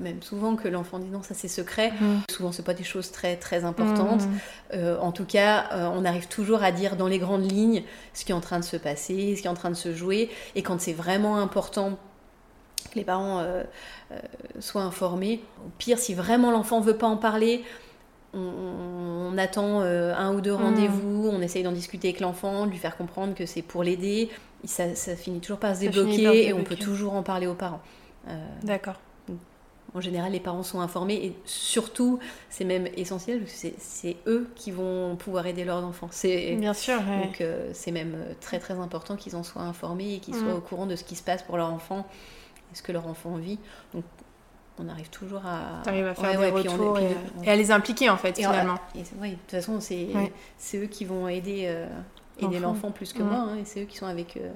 même souvent que l'enfant dit non ça c'est secret mm. souvent c'est pas des choses très très importantes mm. euh, en tout cas euh, on arrive toujours à dire dans les grandes lignes ce qui est en train de se passer ce qui est en train de se jouer et quand c'est vraiment important que les parents euh, soient informés au pire si vraiment l'enfant veut pas en parler on, attend un ou deux mm. rendez-vous, on essaye d'en discuter avec l'enfant, de lui faire comprendre que c'est pour l'aider ça, ça, finit toujours par se débloquer et on peut toujours en parler aux parents. Euh, D'accord. En général, les parents sont informés et surtout, c'est même essentiel, c'est eux qui vont pouvoir aider leurs enfants. Bien sûr. Donc, euh, c'est même très très important qu'ils en soient informés et qu'ils soient mm. au courant de ce qui se passe pour leur enfant et ce que leur enfant vit. Donc, on arrive toujours à. T'arrives à faire des retours et, à les impliquer en fait finalement. oui, de toute façon, c'est eux qui vont aider, euh, aider l'enfant plus que moi, hein, et c'est eux qui sont avec, euh,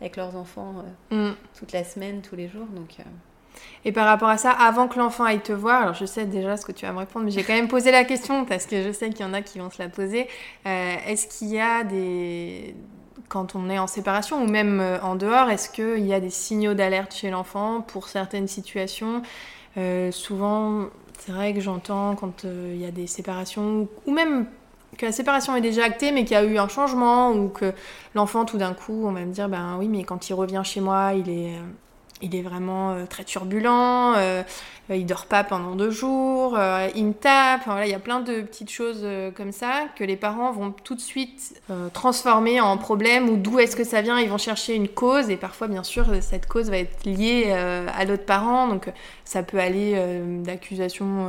avec leurs enfants euh, mm. toute la semaine, tous les jours. Donc. Et par rapport à ça, avant que l'enfant aille te voir, alors je sais déjà ce que tu vas me répondre, mais j'ai quand même posé la question parce que je sais qu'il y en a qui vont se la poser. Est-ce qu'il y a des, quand on est en séparation ou même en dehors, est-ce qu'il y a des signaux d'alerte chez l'enfant pour certaines situations? Euh, souvent, c'est vrai que j'entends quand euh, il y a des séparations, ou même que la séparation est déjà actée, mais qu'il y a eu un changement, ou que l'enfant, tout d'un coup, on va me dire, ben oui, mais quand il revient chez moi, il est, euh, il est vraiment très turbulent, euh, il dort pas pendant deux jours, euh, il me tape. voilà, il y a plein de petites choses euh, comme ça que les parents vont tout de suite transformer en problème ou d'où est-ce que ça vient. Ils vont chercher une cause et parfois, bien sûr, cette cause va être liée à l'autre parent. Donc, ça peut aller d'accusations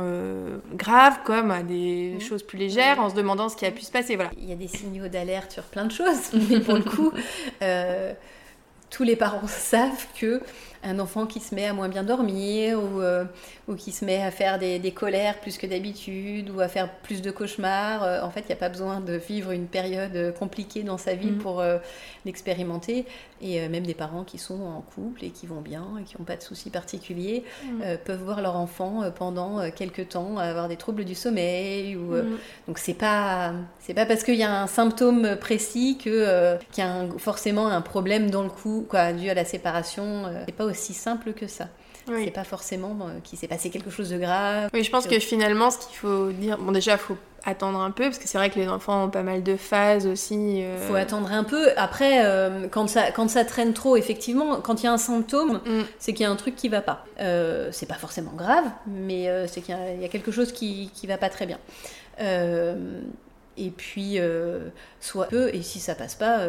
graves comme à des mmh. choses plus légères en se demandant ce qui a pu se passer. Voilà. Il y a des signaux d'alerte sur plein de choses, mais pour le coup, tous les parents savent que un enfant qui se met à moins bien dormir ou, euh, ou qui se met à faire des, des colères plus que d'habitude ou à faire plus de cauchemars. Euh, en fait, il n'y a pas besoin de vivre une période euh, compliquée dans sa vie mm. pour l'expérimenter. Et même des parents qui sont en couple et qui vont bien et qui n'ont pas de soucis particuliers mm. peuvent voir leur enfant pendant quelques temps avoir des troubles du sommeil. Ou, mm. Donc c'est pas c'est pas parce qu'il y a un symptôme précis que qu'il y a forcément un problème dans le cou quoi dû à la séparation. c'est pas aussi simple que ça. C'est pas forcément euh, qu'il s'est passé quelque chose de grave. Oui, je pense que finalement, ce qu'il faut dire, bon, déjà, il faut attendre un peu, parce que c'est vrai que les enfants ont pas mal de phases aussi. Il euh. faut attendre un peu. Après, euh, quand, ça, quand ça traîne trop, effectivement, quand il y a un symptôme, mm. c'est qu'il y a un truc qui va pas. c'est pas forcément grave, mais c'est qu'il y, a quelque chose qui, qui va pas très bien. et puis, soit peu, et si ça passe pas,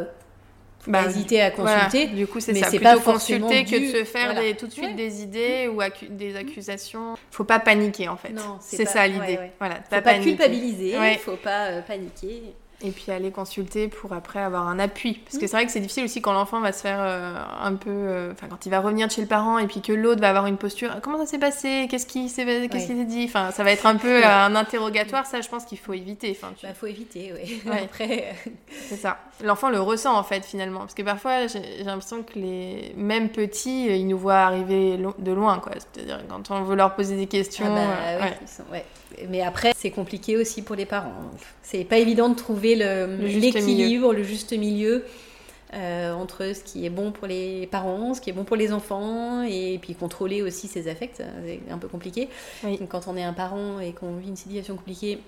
bah, hésiter à consulter. Du coup, c'est ça. Plutôt pas consulter que de se faire tout de suite des idées ou des accusations. Faut pas paniquer en fait. C'est ça l'idée. Voilà, faut pas, pas culpabiliser. Faut pas euh, paniquer et puis aller consulter pour après avoir un appui. Parce que c'est vrai que c'est difficile aussi quand l'enfant va se faire euh, un peu. Euh, enfin, quand il va revenir de chez le parent et puis que l'autre va avoir une posture. Comment ça s'est passé? Qu'est-ce qui s'est dit? Enfin, ça va être un peu un interrogatoire. Ça, je pense qu'il faut éviter. Enfin, tu... bah, faut éviter, oui. Après. c'est ça. L'enfant le ressent en fait finalement. Parce que parfois, j'ai l'impression que les mêmes petits, ils nous voient arriver de loin, quoi. C'est-à-dire quand on veut leur poser des questions. Ah bah, euh, Mais après, c'est compliqué aussi pour les parents. C'est pas évident de trouver l'équilibre, le, juste milieu euh, entre ce qui est bon pour les parents, ce qui est bon pour les enfants, et puis contrôler aussi ses affects. C'est un peu compliqué. Donc, quand on est un parent et qu'on vit une situation compliquée,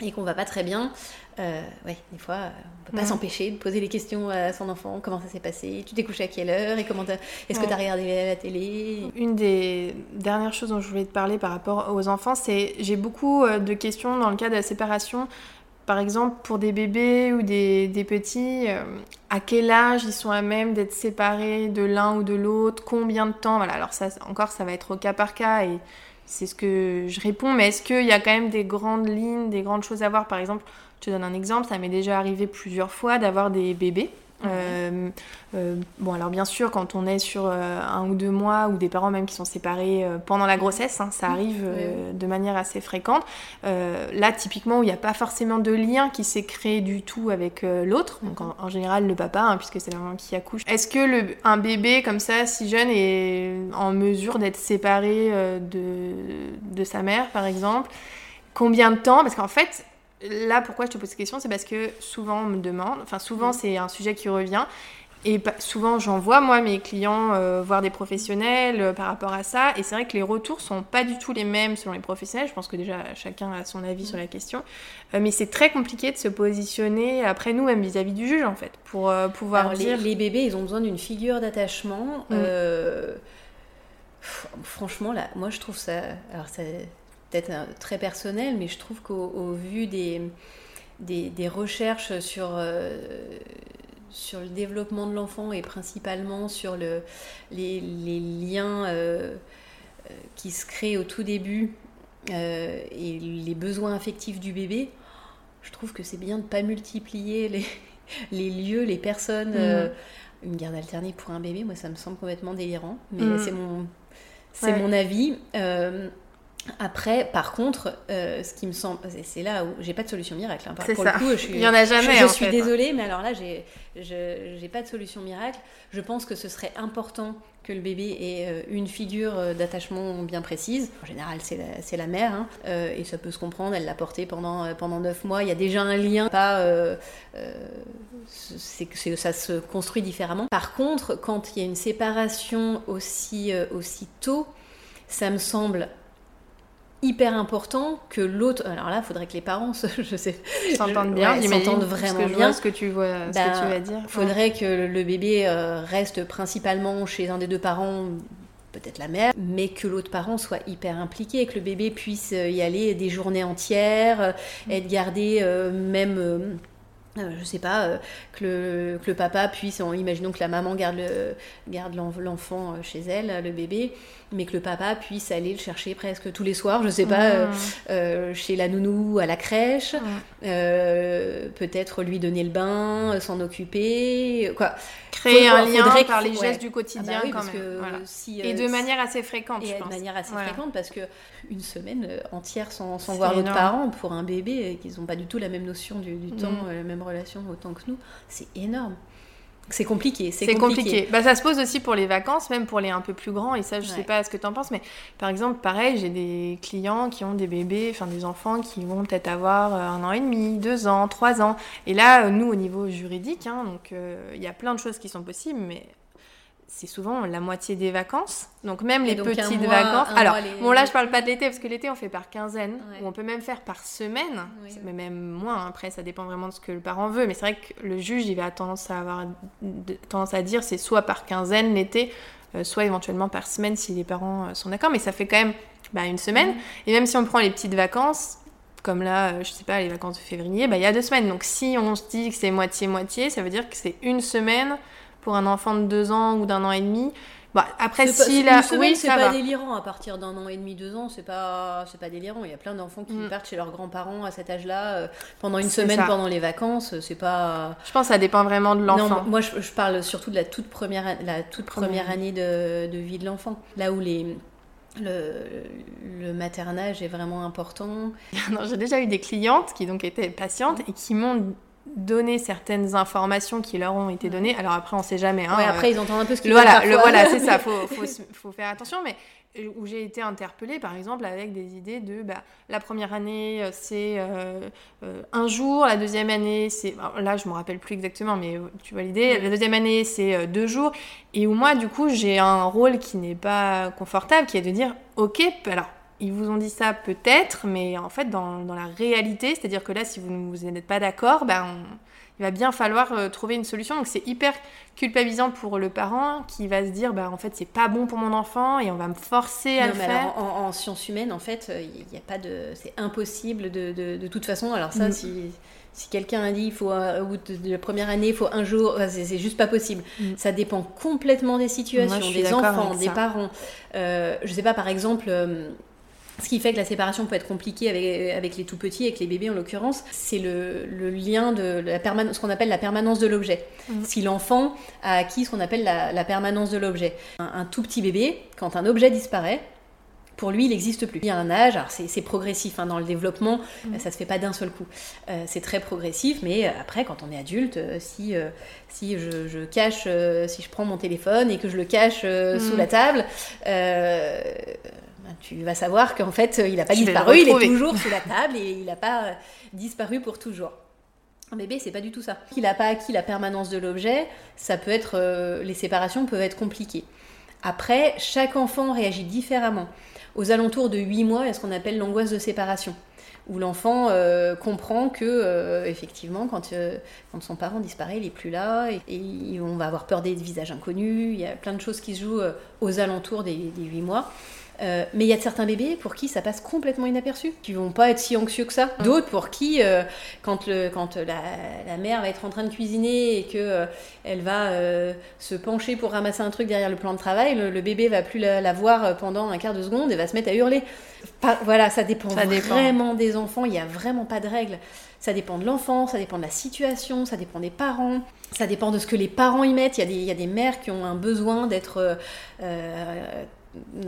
et qu'on va pas très bien, euh, ouais, des fois, on peut pas s'empêcher de poser les questions à son enfant. Comment ça s'est passé? Tu t'es couché à quelle heure? Et comment est-ce que tu as regardé la télé? Une des dernières choses dont je voulais te parler par rapport aux enfants, c'est j'ai beaucoup euh, de questions dans le cas de la séparation. Par exemple, pour des bébés ou des, des petits, euh, à quel âge ils sont à même d'être séparés de l'un ou de l'autre? Combien de temps? Voilà, alors ça, encore, ça va être au cas par cas et c'est ce que je réponds, mais est-ce qu'il y a quand même des grandes lignes, des grandes choses à voir? Par exemple, je te donne un exemple, ça m'est déjà arrivé plusieurs fois d'avoir des bébés euh, euh, bon, alors bien sûr, quand on est sur euh, un ou deux mois, ou des parents même qui sont séparés pendant la grossesse, hein, ça arrive de manière assez fréquente. là, typiquement, où il n'y a pas forcément de lien qui s'est créé du tout avec l'autre, donc en, général le papa, hein, puisque c'est la maman qui accouche. Est-ce que le, un bébé comme ça, si jeune, est en mesure d'être séparé de, de sa mère, par exemple? Combien de temps? Parce qu'en fait, là, pourquoi je te pose cette question, c'est parce que souvent on me demande, enfin souvent mm. c'est un sujet qui revient, et souvent j'envoie moi mes clients euh, voir des professionnels euh, par rapport à ça, et c'est vrai que les retours sont pas du tout les mêmes selon les professionnels, je pense que déjà chacun a son avis sur la question, euh, mais c'est très compliqué de se positionner après nous même vis-à-vis du juge en fait, pour pouvoir dire... Les, bébés, ils ont besoin d'une figure d'attachement. Mm. Franchement, là, moi je trouve ça... Alors ça peut-être euh, très personnel, mais je trouve qu'au vu des, des, recherches sur, euh, sur le développement de l'enfant et principalement sur le, les, liens euh, qui se créent au tout début et les besoins affectifs du bébé, je trouve que c'est bien de ne pas multiplier les, les lieux, les personnes. Mmh. une garde alternée pour un bébé, moi ça me semble complètement délirant, mais mmh. c'est mon C'est mon avis. Après, par contre, euh, ce qui me semble, c'est là où j'ai pas de solution miracle. Hein. Pour le coup, je suis, Il y en a jamais. Je, suis désolée, mais alors là, j'ai, j'ai pas de solution miracle. Je pense que ce serait important que le bébé ait euh, une figure euh, d'attachement bien précise. En général, c'est la, la, mère, hein. et ça peut se comprendre. Elle l'a porté pendant pendant neuf mois. Il y a déjà un lien. Pas, c'est que ça se construit différemment. Par contre, quand il y a une séparation aussi aussi tôt, ça me semble hyper important que l'autre. Alors là, il faudrait que les parents, je sais, s'entendent bien, s'entendent vraiment bien. ce que tu vois, ce que tu ben, vas dire. Faudrait que le bébé euh, reste principalement chez un des deux parents peut-être la mère, mais que l'autre parent soit hyper impliqué, que le bébé puisse euh, y aller des journées entières, euh, être gardé même euh, je sais pas, euh, que, le, que, le, papa puisse, imaginons que la maman garde, le, garde l'enfant euh, chez elle, le bébé, mais que le papa puisse aller le chercher presque tous les soirs, je sais pas, mmh. chez la nounou, à la crèche, peut-être lui donner le bain, s'en occuper, quoi. Créer un lien par les gestes du quotidien ah bah quand même. et de manière assez fréquente, et je pense. de manière assez fréquente, parce que une semaine entière sans, sans voir l'autre parent pour un bébé, qu'ils n'ont pas du tout la même notion du, du temps, la même relation autant que nous, c'est énorme. C'est compliqué, c'est compliqué. Bah, ça se pose aussi pour les vacances, même pour les un peu plus grands. Et ça, je sais pas ce que tu en penses, mais par exemple, pareil, j'ai des clients qui ont des bébés, enfin des enfants qui vont peut-être avoir euh, un an et demi, deux ans, trois ans. Et là, nous, au niveau juridique, hein, donc euh, il y a plein de choses qui sont possibles, mais c'est souvent la moitié des vacances. Donc même les petites vacances. Alors, bon là je parle pas de l'été parce que l'été on fait par quinzaine ou on peut même faire par semaine, mais même moins. Après ça dépend vraiment de ce que le parent veut. Mais c'est vrai que le juge il va tendance à avoir tendance à dire c'est soit par quinzaine l'été, euh, soit éventuellement par semaine si les parents euh, sont d'accord. Mais ça fait quand même bah, une semaine. Et même si on prend les petites vacances, comme là, euh, je sais pas, les vacances de février, bah, il y a deux semaines. Donc si on se dit que c'est moitié-moitié, ça veut dire que c'est une semaine pour un enfant de deux ans ou d'un an et demi. Bah, après, si la... oui, c'est pas délirant à partir d'un an et demi, deux ans, c'est pas, c'est pas délirant. Il y a plein d'enfants qui mm. partent chez leurs grands-parents à cet âge-là euh, pendant une semaine pendant les vacances. C'est pas. Je pense que ça dépend vraiment de l'enfant. Moi je, parle surtout de la toute première, la toute première année de, de vie de l'enfant, là où les le, le, maternage est vraiment important. J'ai déjà eu des clientes qui donc étaient patientes et qui m'ont donner certaines informations qui leur ont été données. Alors après, on sait jamais. Hein, après, ils entendent un peu ce qu'ils voilà. Le, voilà, c'est ça. Faut, faut, faut, faire attention. Mais euh, où j'ai été interpellée, par exemple, avec des idées de bah, la première année, euh, c'est euh, un jour. La deuxième année, c'est. Là, je me rappelle plus exactement, mais tu vois l'idée. La deuxième année, c'est deux jours. Et où moi, du coup, j'ai un rôle qui n'est pas confortable, qui est de dire Ok, alors ils vous ont dit ça peut-être, mais en fait, dans, dans la réalité, c'est-à-dire que là, si vous n'êtes pas d'accord, ben, il va bien falloir euh, trouver une solution. Donc, c'est hyper culpabilisant pour le parent qui va se dire, ben, en fait, c'est pas bon pour mon enfant et on va me forcer à le faire. en, sciences humaines, en fait, il n'y a pas de. C'est impossible de, de, de, toute façon. Alors, ça, mm. si. Si quelqu'un a dit il faut euh, au bout de la première année, il faut un jour, c'est juste pas possible. Mm. Ça dépend complètement des situations, des enfants, des parents. Euh, je sais pas, par exemple, ce qui fait que la séparation peut être compliquée avec, avec les tout petits, avec les bébés en l'occurrence, c'est le, le, lien de la ce qu'on appelle la permanence de l'objet. Mmh. Si l'enfant a acquis ce qu'on appelle la, la, permanence de l'objet. Un, tout petit bébé, quand un objet disparaît, pour lui, il n'existe plus. Il y a un âge, alors c'est progressif hein, dans le développement, mmh. ça se fait pas d'un seul coup. Euh, c'est très progressif, mais après, quand on est adulte, euh, si, euh, si je, je cache, si je prends mon téléphone et que je le cache sous mmh. la table, tu vas savoir qu'en fait, il n'a pas disparu, il est toujours sous la table et il n'a pas euh, disparu pour toujours. Un bébé, c'est pas du tout ça. Il n'a pas acquis la permanence de l'objet, ça peut être, euh, les séparations peuvent être compliquées. Après, chaque enfant réagit différemment. Aux alentours de 8 mois, il y a ce qu'on appelle l'angoisse de séparation, où l'enfant euh, comprend que, effectivement, quand, quand, son parent disparaît, il n'est plus là, et, on va avoir peur des visages inconnus, il y a plein de choses qui se jouent aux alentours des, des 8 mois. Euh, mais il y a certains bébés pour qui ça passe complètement inaperçu, qui vont pas être si anxieux que ça. Mm. D'autres pour qui, euh, quand, le, quand la, la, mère va être en train de cuisiner et que euh, elle va se pencher pour ramasser un truc derrière le plan de travail, le, bébé va plus la, voir pendant un quart de seconde et va se mettre à hurler. voilà, ça dépend vraiment des enfants. Il n'y a vraiment pas de règles. Ça dépend de l'enfant, ça dépend de la situation, ça dépend des parents, ça dépend de ce que les parents y mettent. Il y y a des mères qui ont un besoin d'être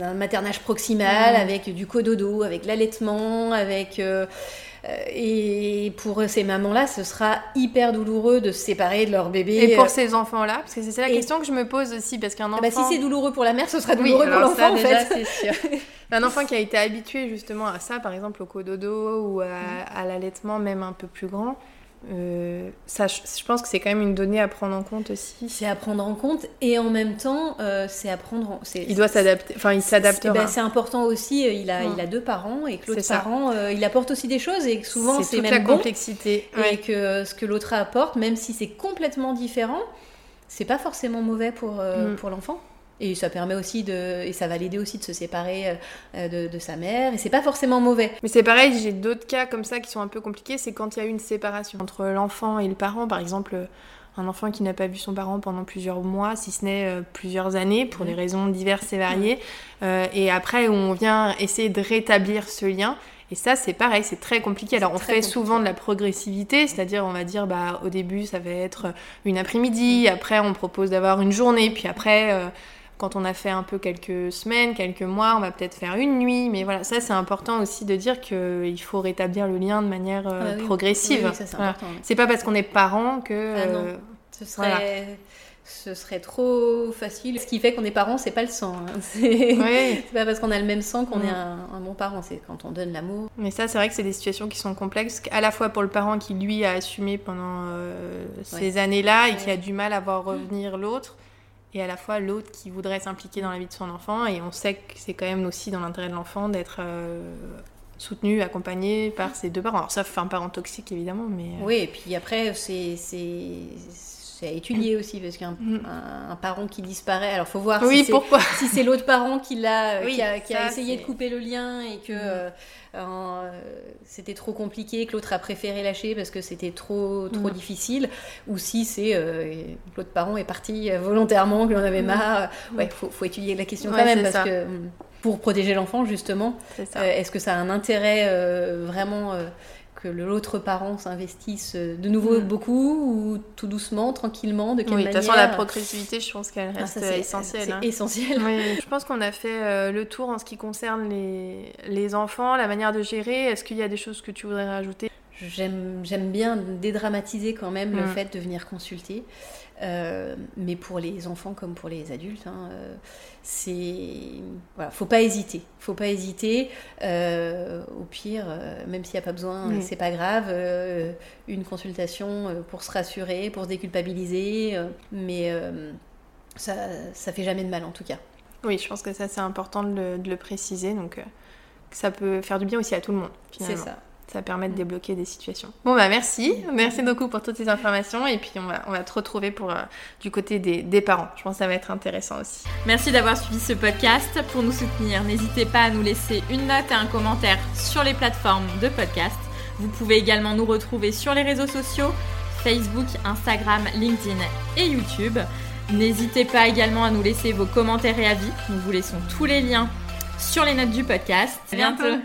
un maternage proximal, avec du cododo, avec l'allaitement, avec euh, et pour ces mamans-là, ce sera hyper douloureux de se séparer de leur bébé. Et pour ces enfants-là, parce que c'est la question que je me pose aussi, parce qu'un enfant. Ah bah, si c'est douloureux pour la mère, ce sera douloureux pour l'enfant, en fait. Sûr. un enfant qui a été habitué justement à ça, par exemple au cododo ou à l'allaitement, même un peu plus grand, euh, ça, je pense que c'est quand même une donnée à prendre en compte aussi. C'est à prendre en compte et en même temps, euh, c'est à prendre. En, il doit s'adapter. Enfin, il s'adaptera. Ben, c'est important aussi. Euh, il a, il a deux parents et que l'autre parent, il apporte aussi des choses et que souvent c'est même la bon complexité. Et que ce que l'autre apporte, même si c'est complètement différent, c'est pas forcément mauvais pour mm. pour l'enfant. Et ça permet aussi de. Et ça va l'aider aussi de se séparer euh, de, de, sa mère. Et c'est pas forcément mauvais. Mais c'est pareil, j'ai d'autres cas comme ça qui sont un peu compliqués. C'est quand il y a une séparation entre l'enfant et le parent. Par exemple, un enfant qui n'a pas vu son parent pendant plusieurs mois, si ce n'est euh, plusieurs années, pour des raisons diverses et variées. Euh, et après, on vient essayer de rétablir ce lien. Et ça, c'est pareil, c'est très compliqué. Alors, on fait souvent de la progressivité, c'est-à-dire, on va dire, bah, au début, ça va être une après-midi, après, on propose d'avoir une journée, puis après, quand on a fait un peu quelques semaines, quelques mois, on va peut-être faire une nuit. Mais voilà, ça c'est important aussi de dire qu'il faut rétablir le lien de manière euh, ah progressive. c'est pas parce qu'on est parent que. Ah non. Euh, ce serait. Ce serait trop facile. Ce qui fait qu'on est parent, c'est pas le sang. Hein. C'est pas parce qu'on a le même sang qu'on est un, bon parent. C'est quand on donne l'amour. Mais ça, c'est vrai que c'est des situations qui sont complexes, à la fois pour le parent qui lui a assumé pendant euh, ces années-là et qui a du mal à voir revenir l'autre, et à la fois l'autre qui voudrait s'impliquer dans la vie de son enfant. Et on sait que c'est quand même aussi dans l'intérêt de l'enfant d'être euh, soutenu, accompagné par ses deux parents. Alors, sauf un parent toxique, évidemment, mais... Euh, oui, et puis après, c'est c'est à étudier aussi parce qu'un mm. un, parent qui disparaît alors faut voir oui, si pourquoi si c'est l'autre parent qui l'a qui a, qui a essayé de couper le lien et que mm. euh, c'était trop compliqué que l'autre a préféré lâcher parce que c'était trop trop mm. difficile ou si c'est euh, l'autre parent est parti volontairement qu'il en avait marre ouais faut, faut étudier la question quand même parce que pour protéger l'enfant justement est-ce que ça a un intérêt vraiment que l'autre parent s'investisse euh, de nouveau mm. beaucoup ou tout doucement, tranquillement, de quelle oui, manière De toute façon, la progressivité, je pense qu'elle ah, reste essentielle. C'est hein. essentiel. je pense qu'on a fait euh, le tour en ce qui concerne les, les enfants, la manière de gérer. Est-ce qu'il y a des choses que tu voudrais rajouter? J'aime bien dédramatiser quand même le mm. fait de venir consulter. Euh, mais pour les enfants comme pour les adultes, hein, euh, c'est voilà, faut pas hésiter, faut pas hésiter. Euh, au pire, même s'il n'y a pas besoin, c'est pas grave. une consultation pour se rassurer, pour se déculpabiliser, mais ça, ça fait jamais de mal en tout cas. Oui, je pense que ça c'est important de le, de le préciser, donc ça peut faire du bien aussi à tout le monde. C'est ça ça permet de débloquer des situations. Bon bah merci, merci beaucoup pour toutes ces informations et puis on va, on va te retrouver pour, euh, du côté des, des, parents. Je pense que ça va être intéressant aussi. Merci d'avoir suivi ce podcast. Pour nous soutenir, n'hésitez pas à nous laisser une note et un commentaire sur les plateformes de podcast. Vous pouvez également nous retrouver sur les réseaux sociaux, Facebook, Instagram, LinkedIn et YouTube. N'hésitez pas également à nous laisser vos commentaires et avis. Nous vous laissons tous les liens sur les notes du podcast. À bientôt.